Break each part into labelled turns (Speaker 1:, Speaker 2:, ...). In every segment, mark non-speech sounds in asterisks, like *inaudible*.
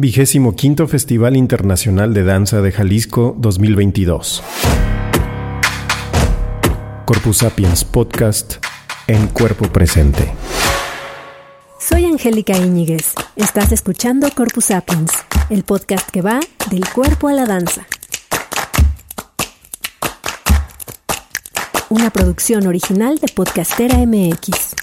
Speaker 1: Vigésimo quinto Festival Internacional de Danza de Jalisco 2022. Corpus Sapiens Podcast en cuerpo presente.
Speaker 2: Soy Angélica Íñiguez. Estás escuchando Corpus Sapiens, el podcast que va del cuerpo a la danza. Una producción original de Podcastera MX.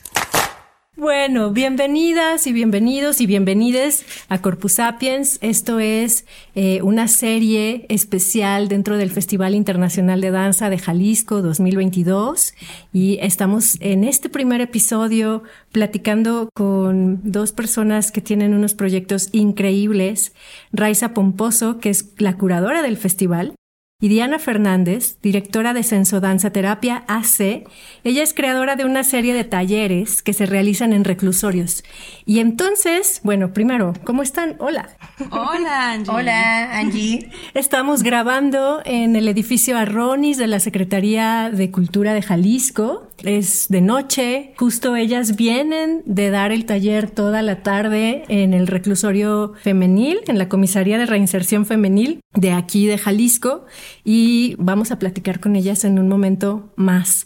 Speaker 2: Bueno, bienvenidas y bienvenidos y bienvenides a Corpus Sapiens. Esto es eh, una serie especial dentro del Festival Internacional de Danza de Jalisco 2022 y estamos en este primer episodio platicando con dos personas que tienen unos proyectos increíbles. Raiza Pomposo, que es la curadora del festival, y Diana Fernández, directora de Senso Danza Terapia AC, ella es creadora de una serie de talleres que se realizan en reclusorios. Y entonces, bueno, primero, ¿cómo están? Hola.
Speaker 3: Hola, Angie.
Speaker 4: Hola, Angie. *laughs*
Speaker 2: Estamos grabando en el edificio Arronis de la Secretaría de Cultura de Jalisco. Es de noche, justo ellas vienen de dar el taller toda la tarde en el reclusorio femenil, en la comisaría de reinserción femenil de aquí de Jalisco y vamos a platicar con ellas en un momento más.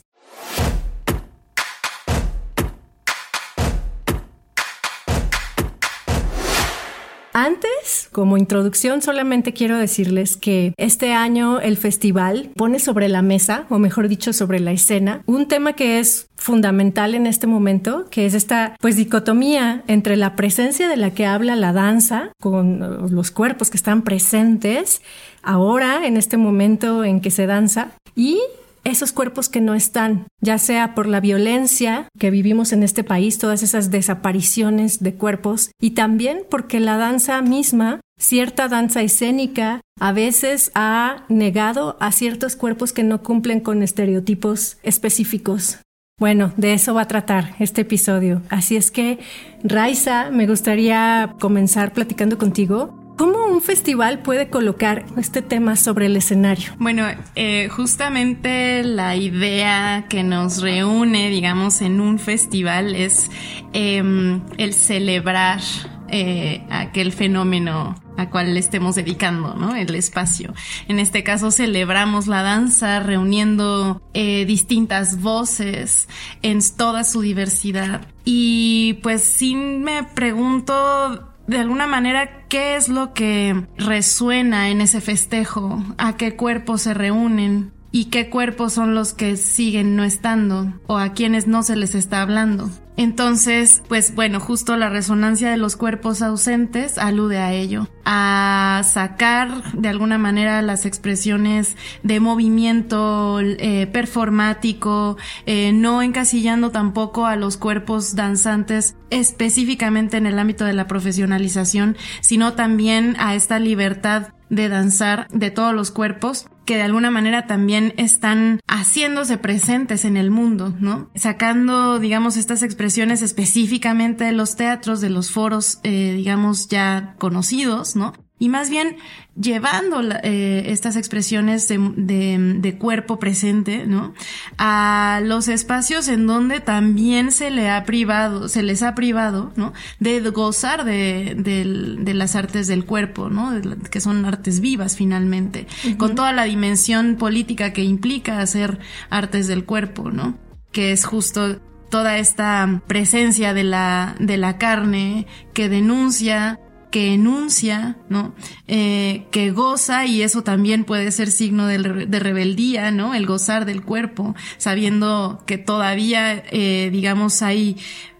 Speaker 2: Antes, como introducción, solamente quiero decirles que este año el festival pone sobre la mesa, o mejor dicho, sobre la escena, un tema que es fundamental en este momento, que es esta pues dicotomía entre la presencia de la que habla la danza con los cuerpos que están presentes ahora en este momento en que se danza y esos cuerpos que no están, ya sea por la violencia que vivimos en este país, todas esas desapariciones de cuerpos, y también porque la danza misma, cierta danza escénica, a veces ha negado a ciertos cuerpos que no cumplen con estereotipos específicos. Bueno, de eso va a tratar este episodio. Así es que, Raiza, me gustaría comenzar platicando contigo ¿Cómo un festival puede colocar este tema sobre el escenario?
Speaker 3: Bueno, eh, justamente la idea que nos reúne, digamos, en un festival es em, el celebrar eh, aquel fenómeno a cual le estemos dedicando, ¿no? El espacio. En este caso celebramos la danza reuniendo eh, distintas voces en toda su diversidad. Y pues sí me pregunto de alguna manera qué es lo que resuena en ese festejo, a qué cuerpos se reúnen y qué cuerpos son los que siguen no estando o a quienes no se les está hablando. Entonces, pues bueno, justo la resonancia de los cuerpos ausentes alude a ello, a sacar de alguna manera las expresiones de movimiento eh, performático, eh, no encasillando tampoco a los cuerpos danzantes específicamente en el ámbito de la profesionalización, sino también a esta libertad de danzar de todos los cuerpos que de alguna manera también están haciéndose presentes en el mundo, ¿no? Sacando, digamos, estas expresiones específicamente de los teatros, de los foros, eh, digamos, ya conocidos, ¿no? Y más bien llevando eh, estas expresiones de, cuerpo presente, ¿no? A los espacios en donde también se le ha privado, se les ha privado, ¿no? De gozar de, las artes del cuerpo, ¿no? que son artes vivas finalmente, con toda la dimensión política que implica hacer artes del cuerpo, ¿no? Que es justo toda esta presencia de la, de la carne que denuncia que enuncia, ¿no? Eh, que goza y eso también puede ser signo de, rebeldía, ¿no? El gozar del cuerpo, sabiendo que todavía, eh, digamos, hay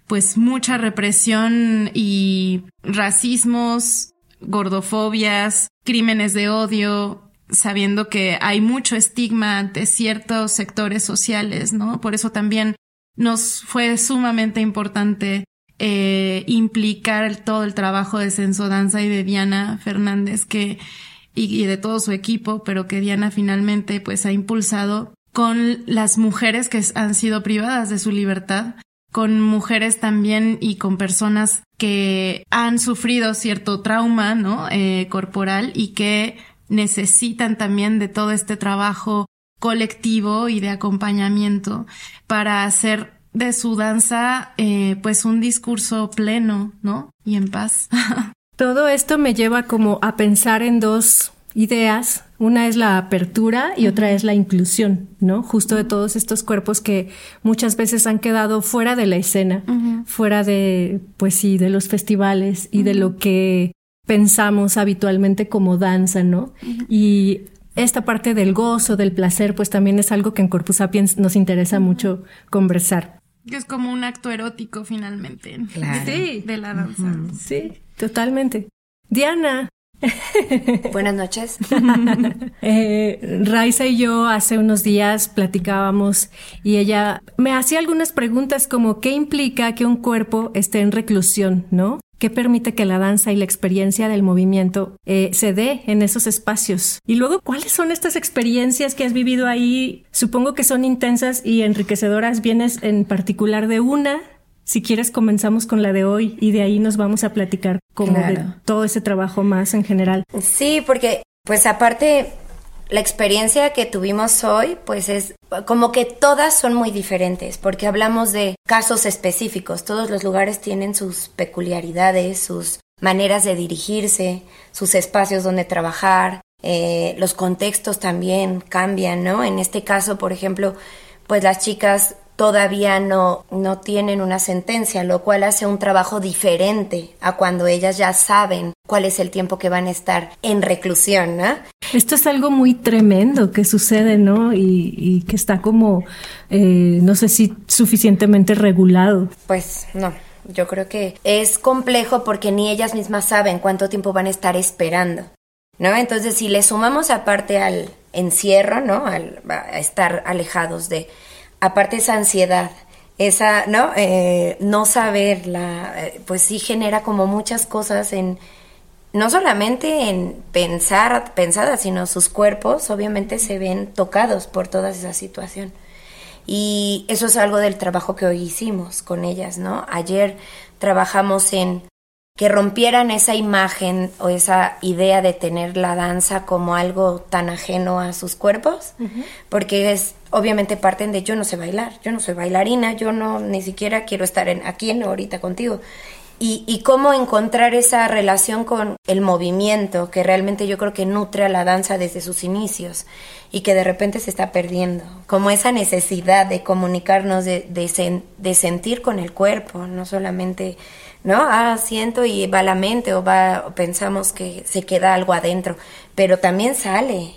Speaker 3: pues mucha represión y racismos, gordofobias, crímenes de odio, sabiendo que hay mucho estigma ante ciertos sectores sociales, ¿no? Por eso también nos fue sumamente importante eh, implicar todo el trabajo de Censo Danza y de Diana Fernández que y, de todo su equipo, pero que Diana finalmente pues ha impulsado con las mujeres que han sido privadas de su libertad, con mujeres también y con personas que han sufrido cierto trauma, ¿no? Eh, corporal y que necesitan también de todo este trabajo colectivo y de acompañamiento para hacer de su danza, eh, pues un discurso pleno, ¿no? Y en paz. *laughs*
Speaker 2: Todo esto me lleva como a pensar en dos ideas. Una es la apertura y otra es la inclusión, ¿no? Justo de todos estos cuerpos que muchas veces han quedado fuera de la escena, fuera de, pues sí, de los festivales y de lo que pensamos habitualmente como danza, ¿no? Y esta parte del gozo, del placer, pues también es algo que en Corpus Sapiens nos interesa mucho conversar.
Speaker 3: Que es como un acto erótico finalmente.
Speaker 2: Claro.
Speaker 3: Sí, de la danza.
Speaker 2: Sí, totalmente. Diana, *laughs*
Speaker 4: Buenas noches. *laughs*
Speaker 2: eh, Raiza y yo hace unos días platicábamos y ella me hacía algunas preguntas como qué implica que un cuerpo esté en reclusión, ¿no? ¿Qué permite que la danza y la experiencia del movimiento eh, se dé en esos espacios? Y luego, ¿cuáles son estas experiencias que has vivido ahí? Supongo que son intensas y enriquecedoras. ¿Vienes en particular de una? Si quieres, comenzamos con la de hoy y de ahí nos vamos a platicar como de todo ese trabajo más en general.
Speaker 4: Sí, porque pues aparte la experiencia que tuvimos hoy, pues es como que todas son muy diferentes, porque hablamos de casos específicos, todos los lugares tienen sus peculiaridades, sus maneras de dirigirse, sus espacios donde trabajar, eh, los contextos también cambian, ¿no? En este caso, por ejemplo, pues las chicas todavía no, no tienen una sentencia, lo cual hace un trabajo diferente a cuando ellas ya saben cuál es el tiempo que van a estar en reclusión, ¿no?
Speaker 2: Esto es algo muy tremendo que sucede, ¿no? Y, que está como, eh, no sé si suficientemente regulado.
Speaker 4: Pues no. Yo creo que es complejo porque ni ellas mismas saben cuánto tiempo van a estar esperando, ¿no? Entonces, si le sumamos aparte al encierro, ¿no? Al, a estar alejados de, aparte esa ansiedad, esa, ¿no? Eh, no saberla, eh, pues sí genera como muchas cosas en, no solamente en pensar, pensadas, sino sus cuerpos obviamente se ven tocados por toda esa situación. Y eso es algo del trabajo que hoy hicimos con ellas, ¿no? Ayer trabajamos en que rompieran esa imagen o esa idea de tener la danza como algo tan ajeno a sus cuerpos, porque es obviamente parten de yo no sé bailar, yo no soy bailarina, yo no ni siquiera quiero estar en, aquí en ahorita contigo. Y, y cómo encontrar esa relación con el movimiento que realmente yo creo que nutre a la danza desde sus inicios y que de repente se está perdiendo, como esa necesidad de comunicarnos, de, de, de sentir con el cuerpo, no solamente ¿no? Ah, siento y va la mente o va, pensamos que se queda algo adentro, pero también sale,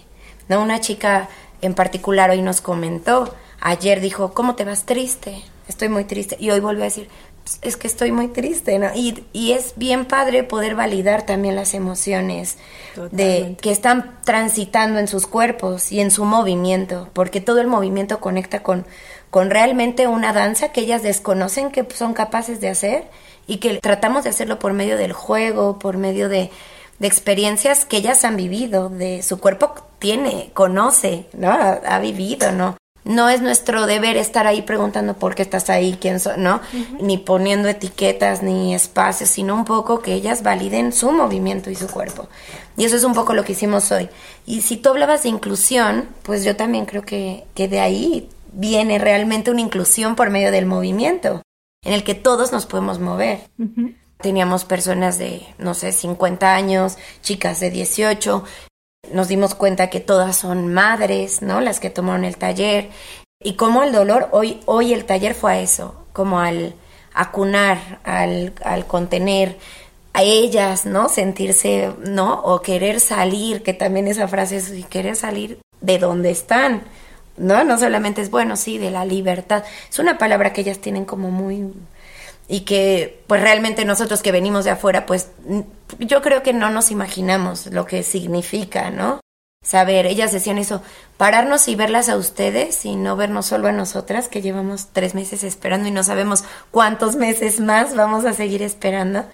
Speaker 4: ¿no? Una chica en particular hoy nos comentó, ayer dijo, ¿cómo te vas triste? Estoy muy triste. Y hoy volvió a decir, pues, es que estoy muy triste, ¿no? Y, y es bien padre poder validar también las emociones de que están transitando en sus cuerpos y en su movimiento, porque todo el movimiento conecta con, con realmente una danza que ellas desconocen que son capaces de hacer y que tratamos de hacerlo por medio del juego, por medio de, de experiencias que ellas han vivido, de su cuerpo tiene, conoce, ¿no? Ha, vivido, ¿no? No es nuestro deber estar ahí preguntando por qué estás ahí, quién ¿no? Ni poniendo etiquetas ni espacios, sino un poco que ellas validen su movimiento y su cuerpo. Y eso es un poco lo que hicimos hoy. Y si tú hablabas de inclusión, pues yo también creo que, que de ahí viene realmente una inclusión por medio del movimiento en el que todos nos podemos mover. Teníamos personas de, no sé, 50 años, chicas de 18. Nos dimos cuenta que todas son madres, ¿no? Las que tomaron el taller. Y como el dolor, hoy, hoy el taller fue a eso, como al acunar, al, al contener a ellas, ¿no? Sentirse, ¿no? O querer salir, que también esa frase es querer salir de donde están, ¿no? No solamente es bueno, sí, de la libertad. Es una palabra que ellas tienen como muy y que pues realmente nosotros que venimos de afuera pues yo creo que no nos imaginamos lo que significa, ¿no? Saber, ellas decían eso, pararnos y verlas a ustedes y no vernos solo a nosotras que llevamos tres meses esperando y no sabemos cuántos meses más vamos a seguir esperando.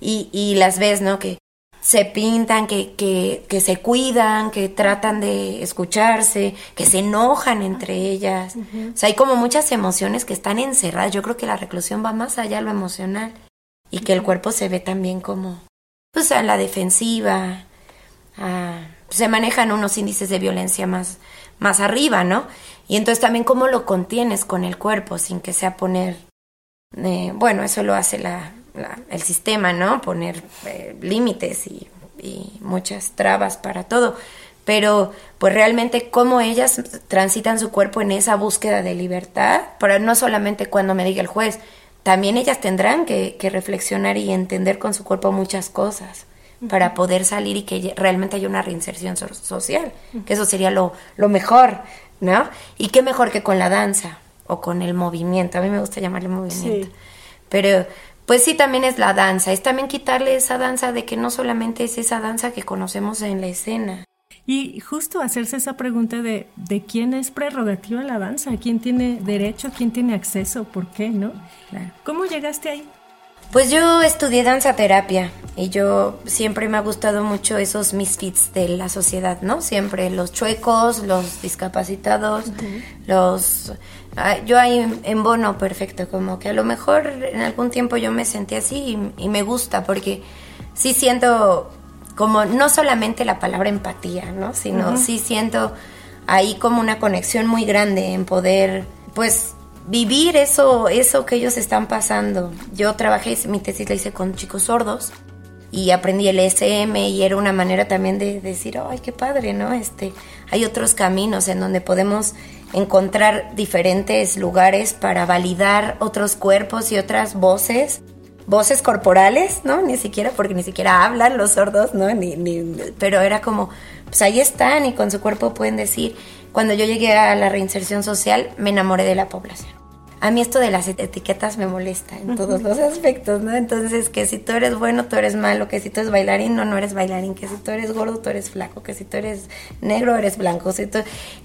Speaker 4: Y, y las ves, ¿no? Que se pintan, que, que, que, se cuidan, que tratan de escucharse, que se enojan entre ellas. O sea, hay como muchas emociones que están encerradas. Yo creo que la reclusión va más allá de lo emocional y que el cuerpo se ve también como, pues, a la defensiva. se manejan unos índices de violencia más, más arriba, ¿no? Y entonces también cómo lo contienes con el cuerpo sin que sea poner... Eh, bueno, eso lo hace la, el sistema, ¿no? Poner eh, límites y, muchas trabas para todo. Pero pues realmente cómo ellas transitan su cuerpo en esa búsqueda de libertad, pero no solamente cuando me diga el juez, también ellas tendrán que, reflexionar y entender con su cuerpo muchas cosas para poder salir y que realmente haya una reinserción social, que eso sería lo, lo mejor, ¿no? Y qué mejor que con la danza o con el movimiento, a mí me gusta llamarle movimiento. Pero pues sí, también es la danza, es también quitarle esa danza de que no solamente es esa danza que conocemos en la escena.
Speaker 2: Y justo hacerse esa pregunta de, de quién es prerrogativa la danza, quién tiene derecho, quién tiene acceso, por qué, ¿no? ¿Cómo llegaste ahí?
Speaker 4: Pues yo estudié danza terapia y yo siempre me ha gustado mucho esos misfits de la sociedad, ¿no? Siempre los chuecos, los discapacitados, los yo ahí en bono perfecto, como que a lo mejor en algún tiempo yo me sentí así y, me gusta porque sí siento como no solamente la palabra empatía, ¿no? Sino sí siento ahí como una conexión muy grande en poder, pues, vivir eso, eso que ellos están pasando. Yo trabajé, mi tesis la hice con chicos sordos y aprendí el SM y era una manera también de decir, ay, qué padre, ¿no? Este, hay otros caminos en donde podemos encontrar diferentes lugares para validar otros cuerpos y otras voces, voces corporales, ¿no? Ni siquiera, porque ni siquiera hablan los sordos, ¿no? Ni, ni, pero era como, pues ahí están y con su cuerpo pueden decir, cuando yo llegué a la reinserción social, me enamoré de la población a mí esto de las etiquetas me molesta en todos los aspectos, ¿no? Entonces, que si tú eres bueno, tú eres malo, que si tú eres bailarín, no, no eres bailarín, que si tú eres gordo, tú eres flaco, que si tú eres negro, eres blanco.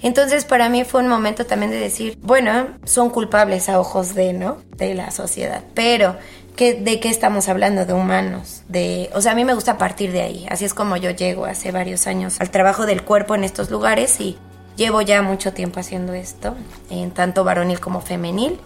Speaker 4: Entonces, para mí fue un momento también de decir, bueno, son culpables a ojos de, ¿no? De la sociedad, pero... ¿qué, ¿De qué estamos hablando? De humanos. De, o sea, a mí me gusta partir de ahí. Así es como yo llego hace varios años al trabajo del cuerpo en estos lugares y Llevo ya mucho tiempo haciendo esto, en tanto varonil como femenil.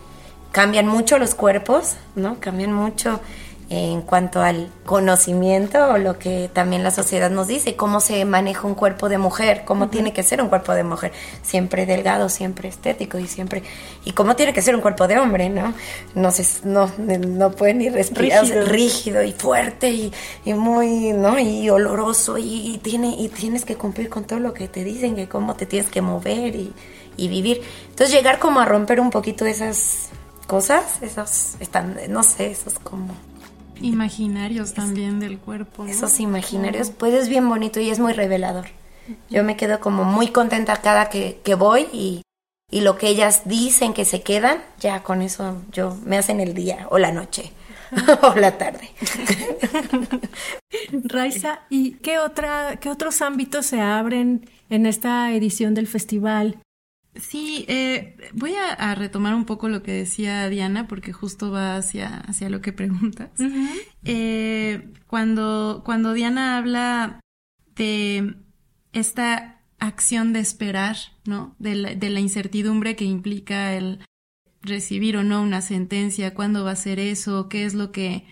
Speaker 4: Cambian mucho los cuerpos, ¿no? Cambian mucho en cuanto al conocimiento o lo que también la sociedad nos dice, cómo se maneja un cuerpo de mujer, cómo tiene que ser un cuerpo de mujer, siempre delgado, siempre estético y siempre y cómo tiene que ser un cuerpo de hombre, ¿no? No se, no, no puede ni respirar, rígido. y fuerte y, y, muy, ¿no? Y oloroso y, tiene y tienes que cumplir con todo lo que te dicen, que cómo te tienes que mover y, y vivir. Entonces llegar como a romper un poquito esas cosas, esos están, no sé, esos como
Speaker 3: Imaginarios también del cuerpo.
Speaker 4: Esos imaginarios, pues es bien bonito y es muy revelador. Yo me quedo como muy contenta cada que, que voy y, y lo que ellas dicen que se quedan, ya con eso yo me hacen el día o la noche *laughs* o la tarde. *laughs*
Speaker 2: Raiza, ¿y qué otra, qué otros ámbitos se abren en esta edición del festival?
Speaker 3: Sí, eh, voy a, retomar un poco lo que decía Diana, porque justo va hacia, hacia lo que preguntas. eh, cuando, cuando Diana habla de esta acción de esperar, ¿no? De la, de la incertidumbre que implica el recibir o no una sentencia, cuándo va a ser eso, qué es lo que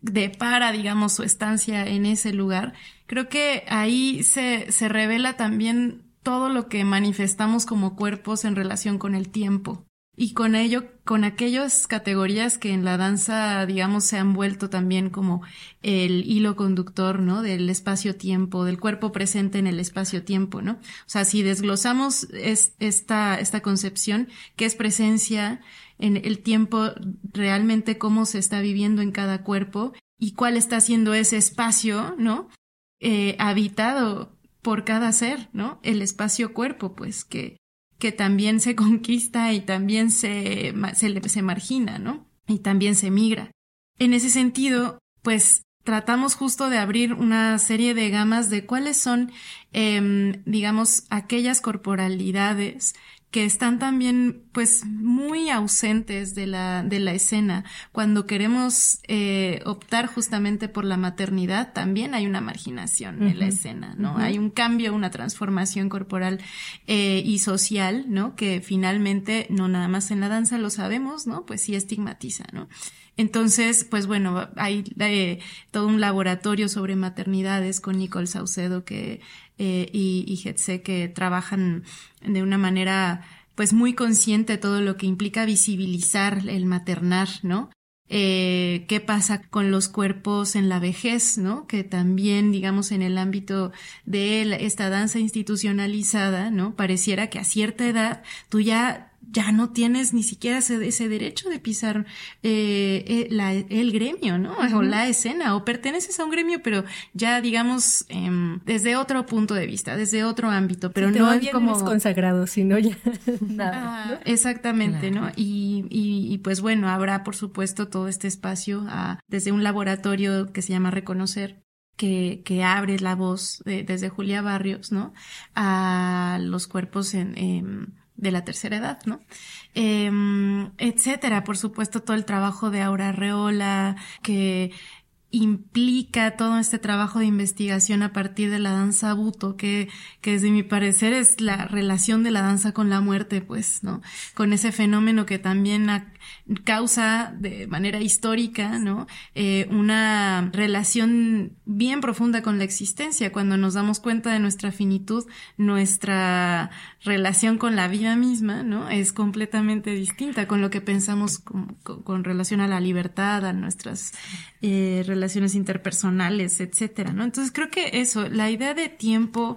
Speaker 3: depara, digamos, su estancia en ese lugar. Creo que ahí se, se revela también todo lo que manifestamos como cuerpos en relación con el tiempo. Y con ello, con aquellas categorías que en la danza, digamos, se han vuelto también como el hilo conductor, ¿no? Del espacio-tiempo, del cuerpo presente en el espacio-tiempo, ¿no? O sea, si desglosamos es, esta, esta concepción, que es presencia en el tiempo, realmente cómo se está viviendo en cada cuerpo y cuál está siendo ese espacio, ¿no? Eh, habitado por cada ser, ¿no? El espacio-cuerpo, pues, que, que también se *laughs* conquista y también se, se, margina, ¿no? Y también se migra. En ese sentido, pues tratamos justo de abrir una serie de gamas de cuáles son, eh, digamos, aquellas corporalidades que están también pues muy ausentes de la, de la escena. Cuando queremos eh, optar justamente por la maternidad, también hay una marginación en la escena, ¿no? Hay un cambio, una transformación corporal eh, y social, ¿no? Que finalmente, no nada más en la danza lo sabemos, ¿no? Pues sí estigmatiza, ¿no? Entonces, pues bueno, hay eh, todo un laboratorio sobre maternidades con Nicole Saucedo que, eh, y, y que trabajan de una manera pues muy consciente de todo lo que implica visibilizar el maternar, ¿no? eh, qué pasa con los cuerpos en la vejez, ¿no? Que también, digamos, en el ámbito de esta danza institucionalizada, ¿no? Pareciera que a cierta edad tú ya ya no tienes ni siquiera ese, derecho de pisar eh, eh, el gremio, ¿no? O la escena, o perteneces a un gremio, pero ya digamos em, desde otro punto de vista, desde otro ámbito, pero no
Speaker 2: es como consagrado, sino ya *laughs* nada.
Speaker 3: Ah, exactamente, ¿no? Y, y, pues bueno, habrá por supuesto todo este espacio ah, desde un laboratorio que se llama Reconocer, que, que, abre la voz desde Julia Barrios, ¿no? A los cuerpos en, de la tercera edad, ¿no? Em, etcétera. Por supuesto, todo el trabajo de Aura Reola, que implica todo este trabajo de investigación a partir de la danza buto, que, que desde mi parecer es la relación de la danza con la muerte, pues, ¿no? Con ese fenómeno que también causa de manera histórica, ¿no? Eh, una relación bien profunda con la existencia. Cuando nos damos cuenta de nuestra finitud, nuestra relación con la vida misma, ¿no? Es completamente distinta con lo que pensamos con, relación a la libertad, a nuestras eh, relaciones interpersonales, etcétera, ¿no? Entonces creo que eso, la idea de tiempo,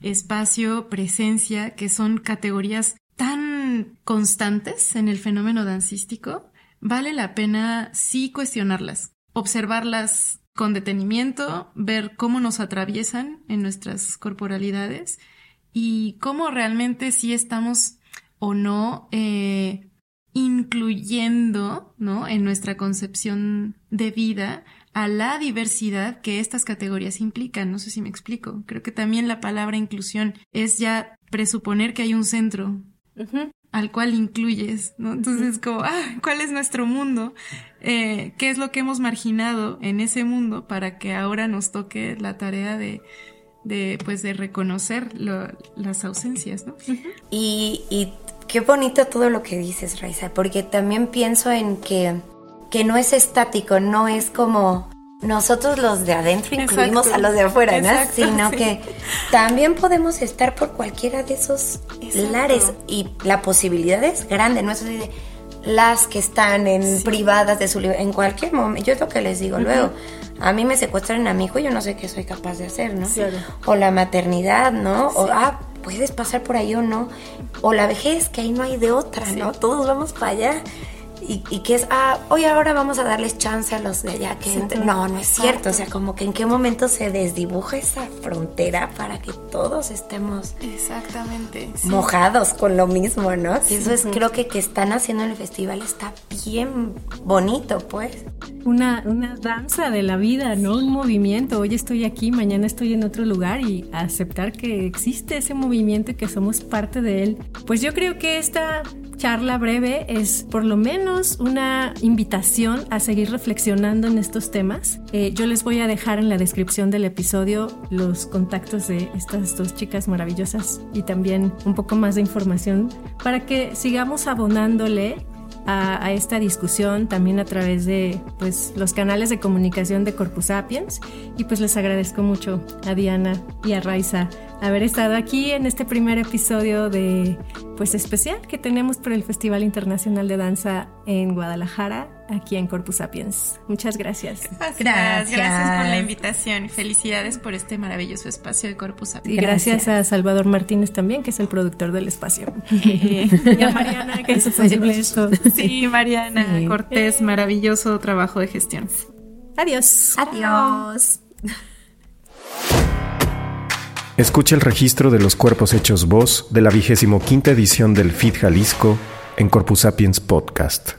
Speaker 3: espacio, presencia, que son categorías tan constantes en el fenómeno dancístico, vale la pena sí cuestionarlas, observarlas con detenimiento, ver cómo nos atraviesan en nuestras corporalidades y cómo realmente sí estamos o no eh, incluyendo, ¿no? En nuestra concepción de vida a la diversidad que estas categorías implican. No sé si me explico. Creo que también la palabra inclusión es ya presuponer que hay un centro al cual incluyes, ¿no? Entonces, como, ah, ¿cuál es nuestro mundo? Eh, ¿Qué es lo que hemos marginado en ese mundo para que ahora nos toque la tarea de, de pues, de reconocer las ausencias, ¿no?
Speaker 4: y, y qué bonito todo lo que dices, Raiza, porque también pienso en que, que no es estático, no es como nosotros los de adentro incluimos a los de afuera, ¿no? Sino que también podemos estar por cualquiera de esos lares y la posibilidad es grande, ¿no? Eso de las que están en privadas de su en cualquier momento, yo es lo que les digo luego, a mí me secuestran a mi hijo y yo no sé qué soy capaz de hacer, ¿no? O la maternidad, ¿no? O, ah, puedes pasar por ahí o no. O la vejez, que ahí no hay de otra, ¿no? Todos vamos para allá y, y, que es, ah, hoy ahora vamos a darles chance a los de allá que No, no es cierto. O sea, como que en qué momento se desdibuja esa frontera para que todos estemos
Speaker 3: exactamente
Speaker 4: mojados con lo mismo, ¿no? eso es, creo que que están haciendo en el festival está bien bonito, pues.
Speaker 2: Una, una danza de la vida, ¿no? Un movimiento. Hoy estoy aquí, mañana estoy en otro lugar y aceptar que existe ese movimiento y que somos parte de él. Pues yo creo que esta charla breve es por lo menos una invitación a seguir reflexionando en estos temas. Eh, yo les voy a dejar en la descripción del episodio los contactos de estas dos chicas maravillosas y también un poco más de información para que sigamos abonándole a, esta discusión también a través de pues, los canales de comunicación de Corpus Sapiens. Y pues les agradezco mucho a Diana y a Raiza haber estado aquí en este primer episodio de pues especial que tenemos por el Festival Internacional de Danza en Guadalajara, aquí en Corpus Sapiens. Muchas gracias.
Speaker 3: Gracias, gracias por la invitación y felicidades por este maravilloso espacio de Corpus Sapiens.
Speaker 2: Y gracias, a Salvador Martínez también, que es el productor del espacio. *laughs* y a Mariana, que hizo posible esto.
Speaker 3: Sí, Mariana Cortés, maravilloso trabajo de gestión.
Speaker 2: Adiós.
Speaker 4: Adiós.
Speaker 1: Escucha el registro de los cuerpos hechos voz de la vigésimo quinta edición del FIT Jalisco en Corpus Sapiens Podcast.